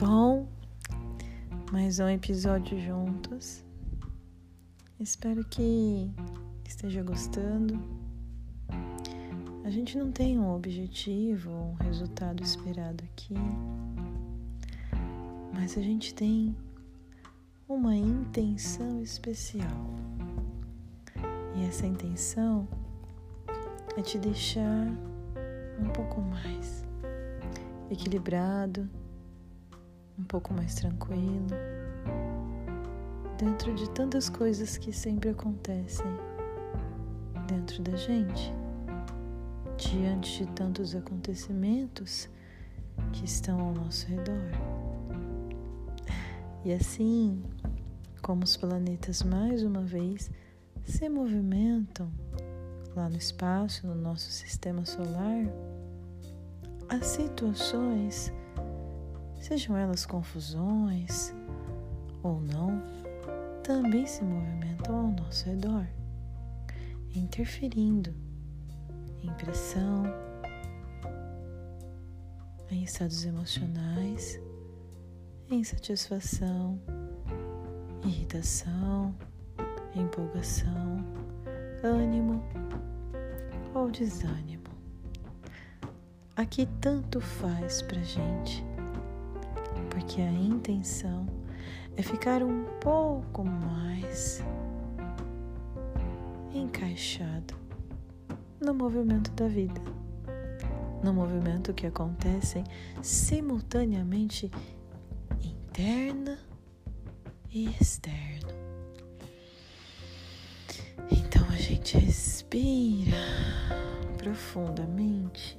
Bom, mais um episódio juntos. Espero que esteja gostando. A gente não tem um objetivo, um resultado esperado aqui, mas a gente tem uma intenção especial. E essa intenção é te deixar um pouco mais equilibrado, um pouco mais tranquilo, dentro de tantas coisas que sempre acontecem dentro da gente, diante de tantos acontecimentos que estão ao nosso redor. E assim como os planetas mais uma vez se movimentam lá no espaço, no nosso sistema solar, as situações, sejam elas confusões ou não, também se movimentam ao nosso redor, interferindo em pressão, em estados emocionais, em satisfação, irritação, empolgação, ânimo ou desânimo. Aqui tanto faz pra gente, porque a intenção é ficar um pouco mais encaixado no movimento da vida, no movimento que acontecem simultaneamente interna e externo. Então a gente respira profundamente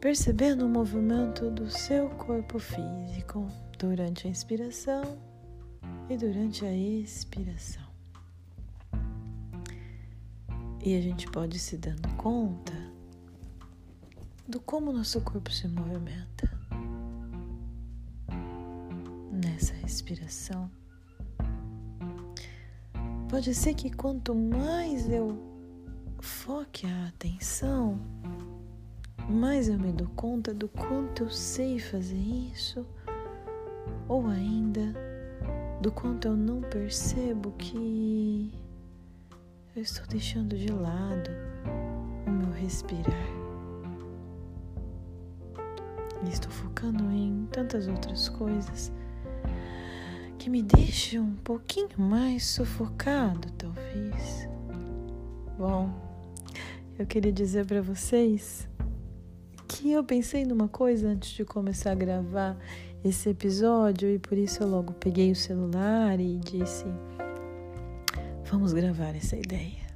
percebendo o movimento do seu corpo físico durante a inspiração e durante a expiração. E a gente pode se dando conta do como nosso corpo se movimenta nessa respiração. Pode ser que quanto mais eu foque a atenção mais eu me dou conta do quanto eu sei fazer isso, ou ainda do quanto eu não percebo que eu estou deixando de lado o meu respirar. E estou focando em tantas outras coisas que me deixam um pouquinho mais sufocado, talvez. Bom, eu queria dizer para vocês que eu pensei numa coisa antes de começar a gravar esse episódio e por isso eu logo peguei o celular e disse: Vamos gravar essa ideia.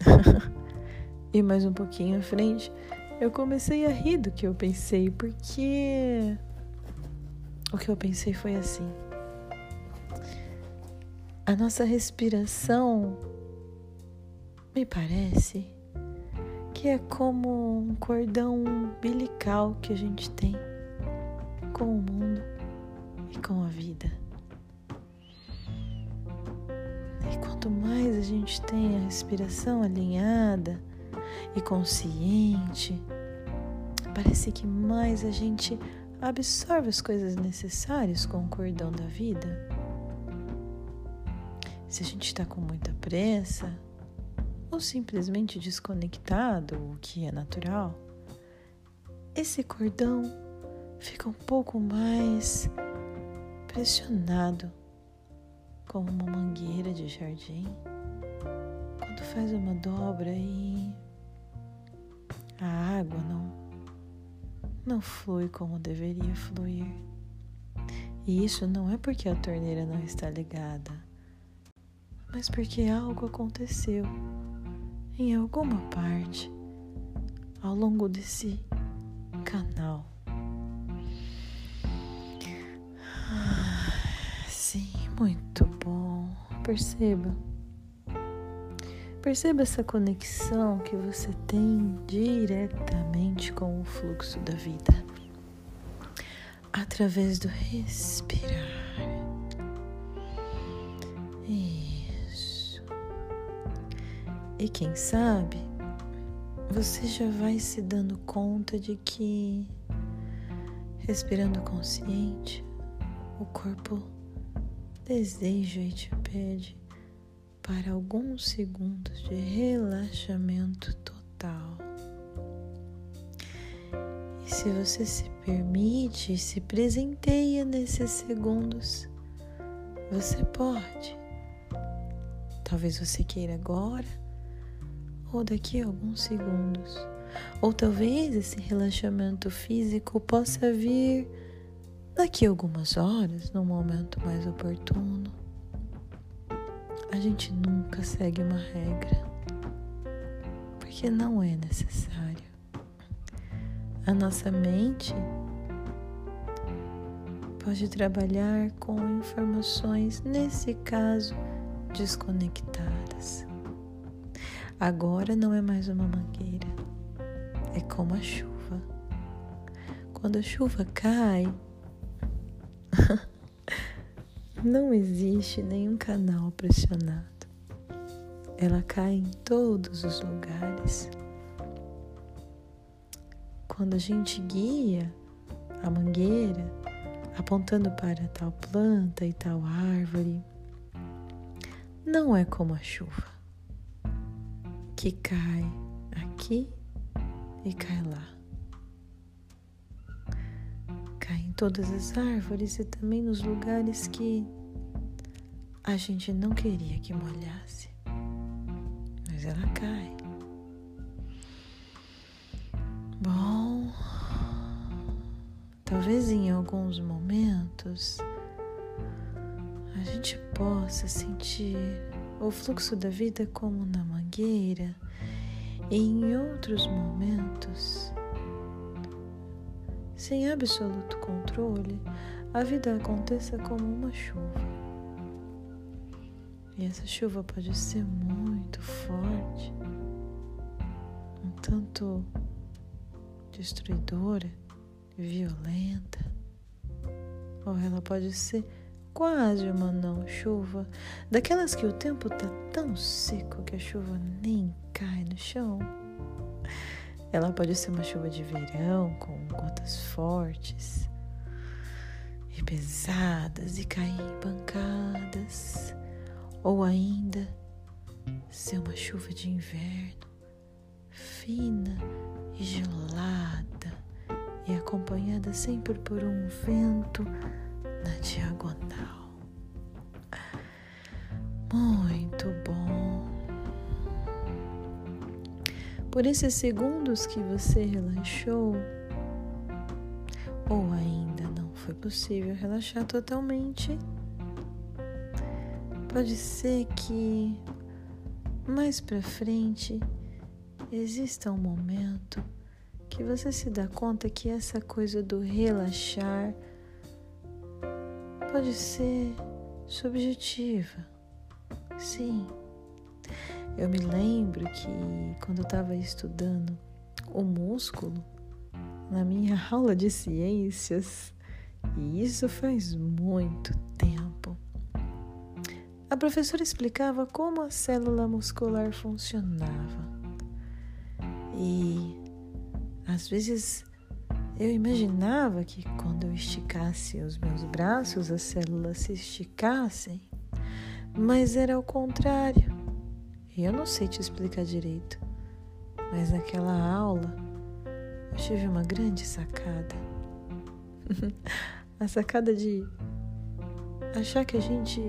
e mais um pouquinho à frente, eu comecei a rir do que eu pensei, porque o que eu pensei foi assim: a nossa respiração me parece que é como um cordão umbilical que a gente tem com o mundo e com a vida. E quanto mais a gente tem a respiração alinhada e consciente, parece que mais a gente absorve as coisas necessárias com o cordão da vida. Se a gente está com muita pressa, ou simplesmente desconectado, o que é natural, esse cordão fica um pouco mais pressionado, como uma mangueira de jardim, quando faz uma dobra e a água não não flui como deveria fluir. E isso não é porque a torneira não está ligada, mas porque algo aconteceu em alguma parte ao longo desse canal. Ah, sim, muito bom. Perceba. Perceba essa conexão que você tem diretamente com o fluxo da vida através do respirar. E quem sabe, você já vai se dando conta de que respirando consciente, o corpo deseja e te pede para alguns segundos de relaxamento total. E se você se permite e se presenteia nesses segundos, você pode. Talvez você queira agora ou daqui a alguns segundos. Ou talvez esse relaxamento físico possa vir daqui a algumas horas, num momento mais oportuno. A gente nunca segue uma regra, porque não é necessário. A nossa mente pode trabalhar com informações, nesse caso, desconectadas. Agora não é mais uma mangueira, é como a chuva. Quando a chuva cai, não existe nenhum canal pressionado. Ela cai em todos os lugares. Quando a gente guia a mangueira apontando para tal planta e tal árvore, não é como a chuva que cai aqui e cai lá. Cai em todas as árvores e também nos lugares que a gente não queria que molhasse, mas ela cai. Bom, talvez em alguns momentos a gente possa sentir o fluxo da vida como na mangueira, e em outros momentos sem absoluto controle, a vida aconteça como uma chuva. E essa chuva pode ser muito forte, um tanto destruidora, violenta, ou ela pode ser quase uma não chuva, daquelas que o tempo tá tão seco que a chuva nem cai no chão. Ela pode ser uma chuva de verão com gotas fortes e pesadas e cair em pancadas, ou ainda ser uma chuva de inverno fina e gelada e acompanhada sempre por um vento na diagonal. Muito bom por esses segundos que você relaxou, ou ainda não foi possível relaxar totalmente, pode ser que mais para frente exista um momento que você se dá conta que essa coisa do relaxar pode ser subjetiva. Sim. Eu me lembro que quando eu estava estudando o músculo, na minha aula de ciências, e isso faz muito tempo, a professora explicava como a célula muscular funcionava. E às vezes eu imaginava que quando eu esticasse os meus braços, as células se esticassem, mas era o contrário. E eu não sei te explicar direito, mas naquela aula eu tive uma grande sacada. a sacada de achar que a gente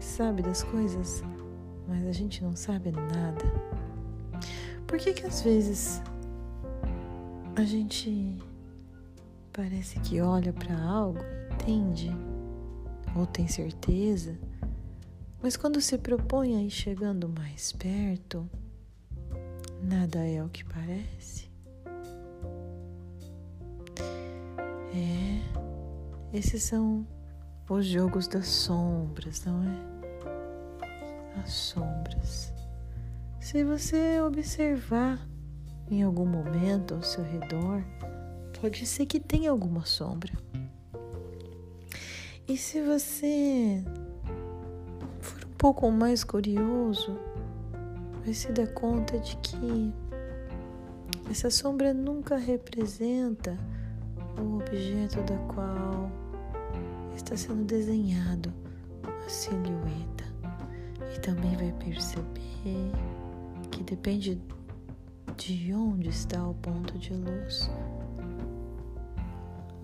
sabe das coisas, mas a gente não sabe nada. Por que que às vezes a gente parece que olha para algo, entende ou tem certeza, mas quando se propõe a ir chegando mais perto, nada é o que parece. É, esses são os jogos das sombras, não é? As sombras. Se você observar em algum momento ao seu redor, pode ser que tenha alguma sombra. E se você pouco mais curioso, vai se dar conta de que essa sombra nunca representa o objeto da qual está sendo desenhado a silhueta. E também vai perceber que depende de onde está o ponto de luz.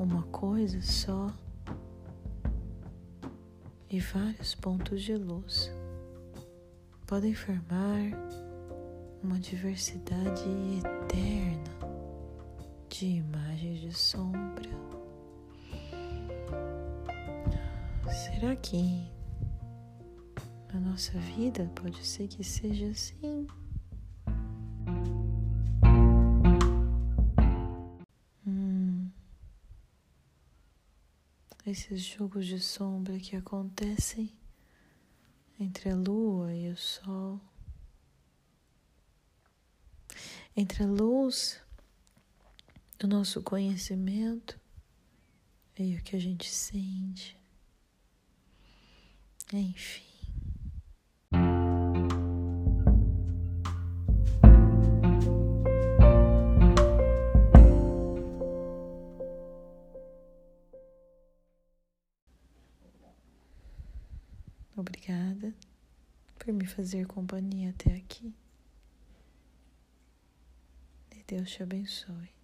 Uma coisa só e vários pontos de luz podem formar uma diversidade eterna de imagens de sombra. Será que a nossa vida pode ser que seja assim? Esses jogos de sombra que acontecem entre a lua e o sol, entre a luz do nosso conhecimento e o que a gente sente, enfim. Por me fazer companhia até aqui. E Deus te abençoe.